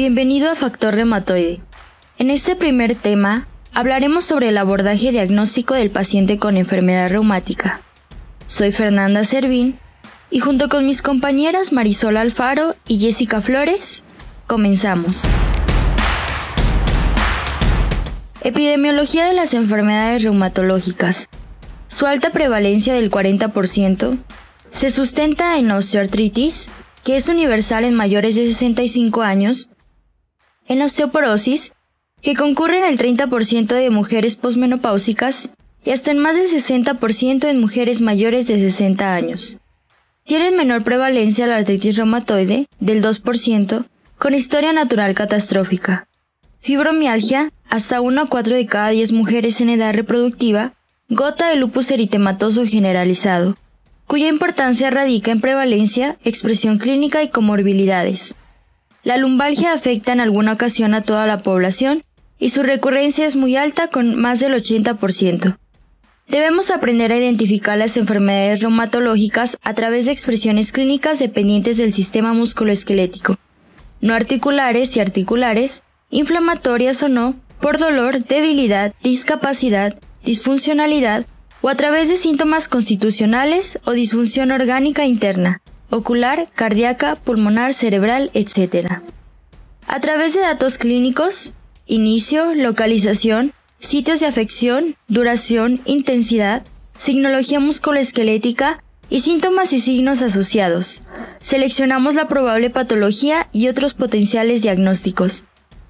Bienvenido a Factor Reumatoide. En este primer tema hablaremos sobre el abordaje diagnóstico del paciente con enfermedad reumática. Soy Fernanda Servín y junto con mis compañeras Marisol Alfaro y Jessica Flores, comenzamos. Epidemiología de las enfermedades reumatológicas. Su alta prevalencia del 40% se sustenta en osteoartritis, que es universal en mayores de 65 años, en osteoporosis, que concurre en el 30% de mujeres posmenopáusicas y hasta en más del 60% en mujeres mayores de 60 años. Tienen menor prevalencia la artritis reumatoide, del 2%, con historia natural catastrófica. Fibromialgia, hasta 1 a 4 de cada 10 mujeres en edad reproductiva, gota de lupus eritematoso generalizado, cuya importancia radica en prevalencia, expresión clínica y comorbilidades. La lumbalgia afecta en alguna ocasión a toda la población y su recurrencia es muy alta con más del 80%. Debemos aprender a identificar las enfermedades reumatológicas a través de expresiones clínicas dependientes del sistema musculoesquelético, no articulares y articulares, inflamatorias o no, por dolor, debilidad, discapacidad, disfuncionalidad o a través de síntomas constitucionales o disfunción orgánica interna, ocular, cardíaca, pulmonar, cerebral, etc. A través de datos clínicos, inicio, localización, sitios de afección, duración, intensidad, signología musculoesquelética y síntomas y signos asociados. Seleccionamos la probable patología y otros potenciales diagnósticos.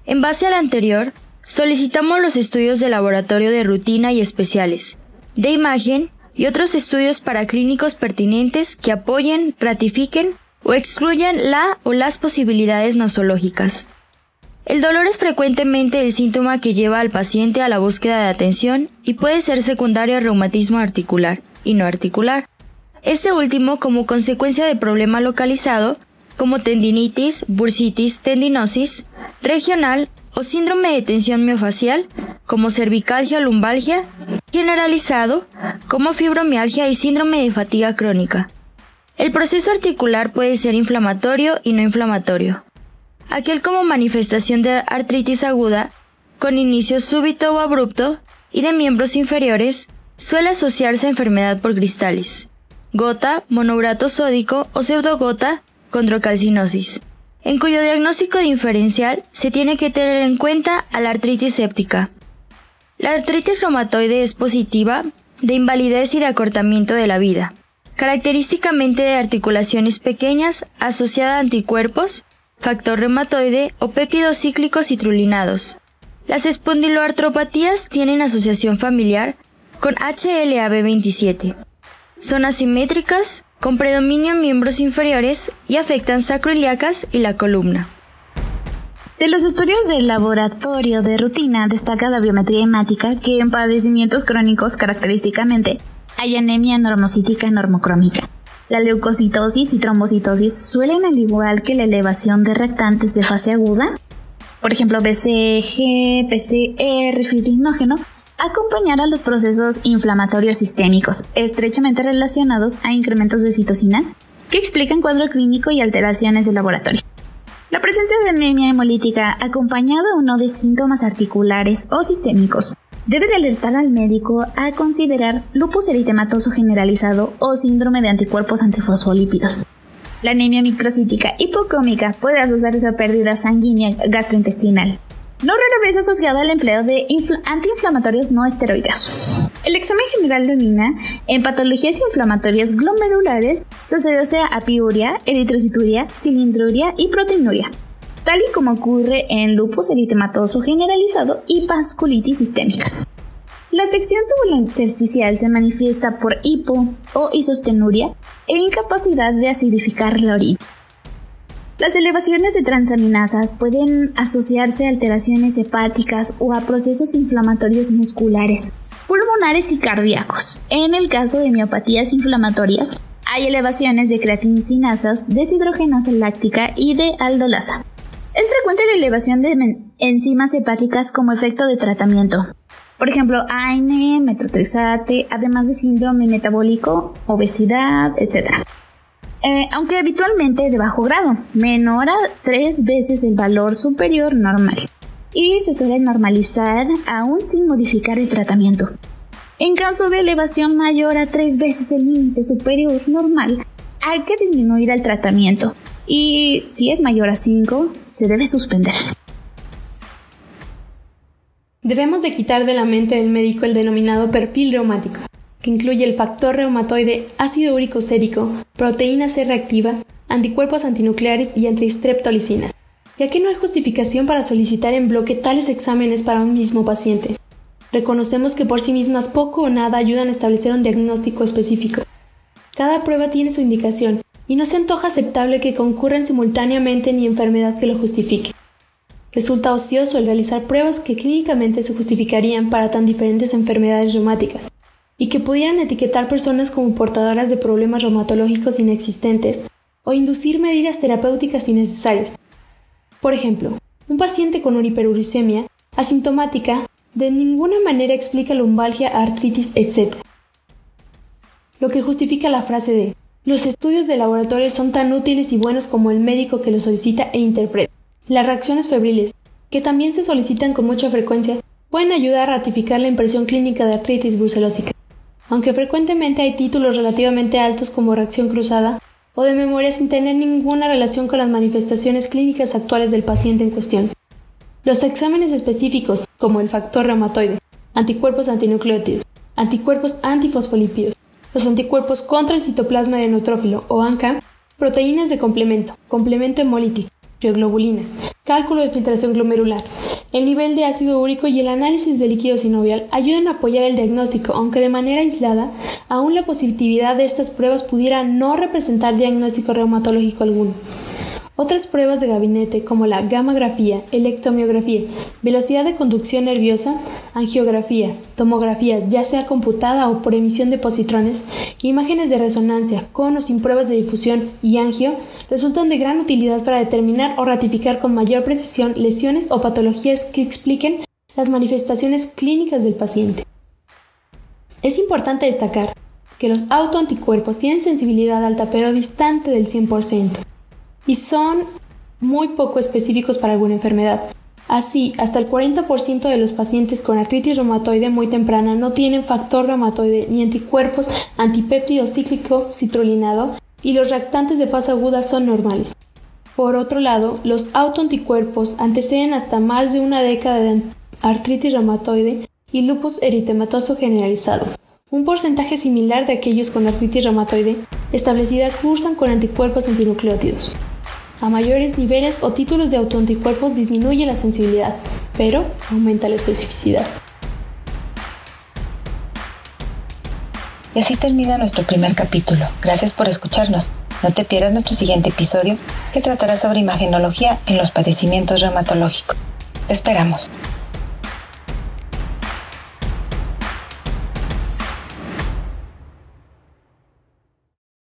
En base al anterior, solicitamos los estudios de laboratorio de rutina y especiales, de imagen y otros estudios paraclínicos pertinentes que apoyen, ratifiquen o excluyan la o las posibilidades nosológicas. El dolor es frecuentemente el síntoma que lleva al paciente a la búsqueda de atención y puede ser secundario al reumatismo articular y no articular. Este último como consecuencia de problema localizado como tendinitis, bursitis, tendinosis, regional o síndrome de tensión miofacial, como cervicalgia o lumbalgia, generalizado, como fibromialgia y síndrome de fatiga crónica. El proceso articular puede ser inflamatorio y no inflamatorio. Aquel como manifestación de artritis aguda, con inicio súbito o abrupto, y de miembros inferiores, suele asociarse a enfermedad por cristales, gota, monobrato sódico o pseudogota, condrocalcinosis en cuyo diagnóstico diferencial se tiene que tener en cuenta a la artritis séptica. La artritis reumatoide es positiva de invalidez y de acortamiento de la vida, característicamente de articulaciones pequeñas asociada a anticuerpos, factor reumatoide o péptidos cíclicos citrulinados. Las espondiloartropatías tienen asociación familiar con HLA-B27. Son asimétricas, con predominio en miembros inferiores y afectan sacroiliacas y la columna. De los estudios del laboratorio de rutina destaca la biometría hemática que en padecimientos crónicos característicamente hay anemia normocítica normocrómica. La leucocitosis y trombocitosis suelen, al igual que la elevación de reactantes de fase aguda, por ejemplo BCG, PCR, fibrinógeno, acompañar a los procesos inflamatorios sistémicos, estrechamente relacionados a incrementos de citocinas, que explican cuadro clínico y alteraciones de laboratorio. La presencia de anemia hemolítica acompañada o no de síntomas articulares o sistémicos debe de alertar al médico a considerar lupus eritematoso generalizado o síndrome de anticuerpos antifosfolípidos. La anemia microcítica hipocrómica puede asociarse a pérdida sanguínea gastrointestinal, no rara vez asociada al empleo de antiinflamatorios no esteroideos. El examen general de orina en patologías inflamatorias glomerulares se asocia a piuria, eritrocituria, cilindruria y proteinuria, tal y como ocurre en lupus eritematoso generalizado y vasculitis sistémicas. La afección tubulointersticial se manifiesta por hipo o isostenuria e incapacidad de acidificar la orina. Las elevaciones de transaminasas pueden asociarse a alteraciones hepáticas o a procesos inflamatorios musculares, pulmonares y cardíacos. En el caso de miopatías inflamatorias, hay elevaciones de creatincinasas, deshidrogenasa láctica y de aldolasa. Es frecuente la elevación de enzimas hepáticas como efecto de tratamiento. Por ejemplo, AINE, metotrexate, además de síndrome metabólico, obesidad, etc. eh, aunque habitualmente de bajo grado, menor a tres veces el valor superior normal, y se suele normalizar aún sin modificar el tratamiento. En caso de elevación mayor a tres veces el límite superior normal, hay que disminuir el tratamiento, y si es mayor a 5, se debe suspender. Debemos de quitar de la mente del médico el denominado perfil reumático, que incluye el factor reumatoide, ácido úrico sérico, proteína C reactiva, anticuerpos antinucleares y antistreptolicinas, ya que no hay justificación para solicitar en bloque tales exámenes para un mismo paciente. Reconocemos que por sí mismas poco o nada ayudan a establecer un diagnóstico específico. Cada prueba tiene su indicación, y no se antoja aceptable que concurran simultáneamente ni enfermedad que lo justifique. Resulta ocioso el realizar pruebas que clínicamente se justificarían para tan diferentes enfermedades reumáticas y que pudieran etiquetar personas como portadoras de problemas reumatológicos inexistentes o inducir medidas terapéuticas innecesarias. Por ejemplo, un paciente con hiperuricemia asintomática de ninguna manera explica lumbalgia, artritis, etc. Lo que justifica la frase de los estudios de laboratorio son tan útiles y buenos como el médico que los solicita e interpreta. Las reacciones febriles, que también se solicitan con mucha frecuencia, pueden ayudar a ratificar la impresión clínica de artritis brucelósica, aunque frecuentemente hay títulos relativamente altos como reacción cruzada o de memoria sin tener ninguna relación con las manifestaciones clínicas actuales del paciente en cuestión. Los exámenes específicos, como el factor reumatoide, anticuerpos antinucleótidos, anticuerpos antifosfolípidos, los anticuerpos contra el citoplasma de neutrófilo o ANCA, proteínas de complemento, complemento hemolítico, bioglobulinas, cálculo de filtración glomerular, el nivel de ácido úrico y el análisis de líquido sinovial ayudan a apoyar el diagnóstico, aunque de manera aislada, aún la positividad de estas pruebas pudiera no representar diagnóstico reumatológico alguno. Otras pruebas de gabinete como la gammagrafía, electromiografía, velocidad de conducción nerviosa, angiografía, tomografías ya sea computada o por emisión de positrones, imágenes de resonancia con o sin pruebas de difusión y angio resultan de gran utilidad para determinar o ratificar con mayor precisión lesiones o patologías que expliquen las manifestaciones clínicas del paciente. Es importante destacar que los autoanticuerpos tienen sensibilidad alta pero distante del 100% y son muy poco específicos para alguna enfermedad. Así, hasta el 40% de los pacientes con artritis reumatoide muy temprana no tienen factor reumatoide ni anticuerpos antipéptido cíclico citrolinado y los reactantes de fase aguda son normales. Por otro lado, los autoanticuerpos anteceden hasta más de una década de artritis reumatoide y lupus eritematoso generalizado. Un porcentaje similar de aquellos con artritis reumatoide establecida cursan con anticuerpos antinucleótidos. A mayores niveles o títulos de autoanticuerpos disminuye la sensibilidad, pero aumenta la especificidad. Y así termina nuestro primer capítulo. Gracias por escucharnos. No te pierdas nuestro siguiente episodio que tratará sobre imagenología en los padecimientos reumatológicos. Te esperamos.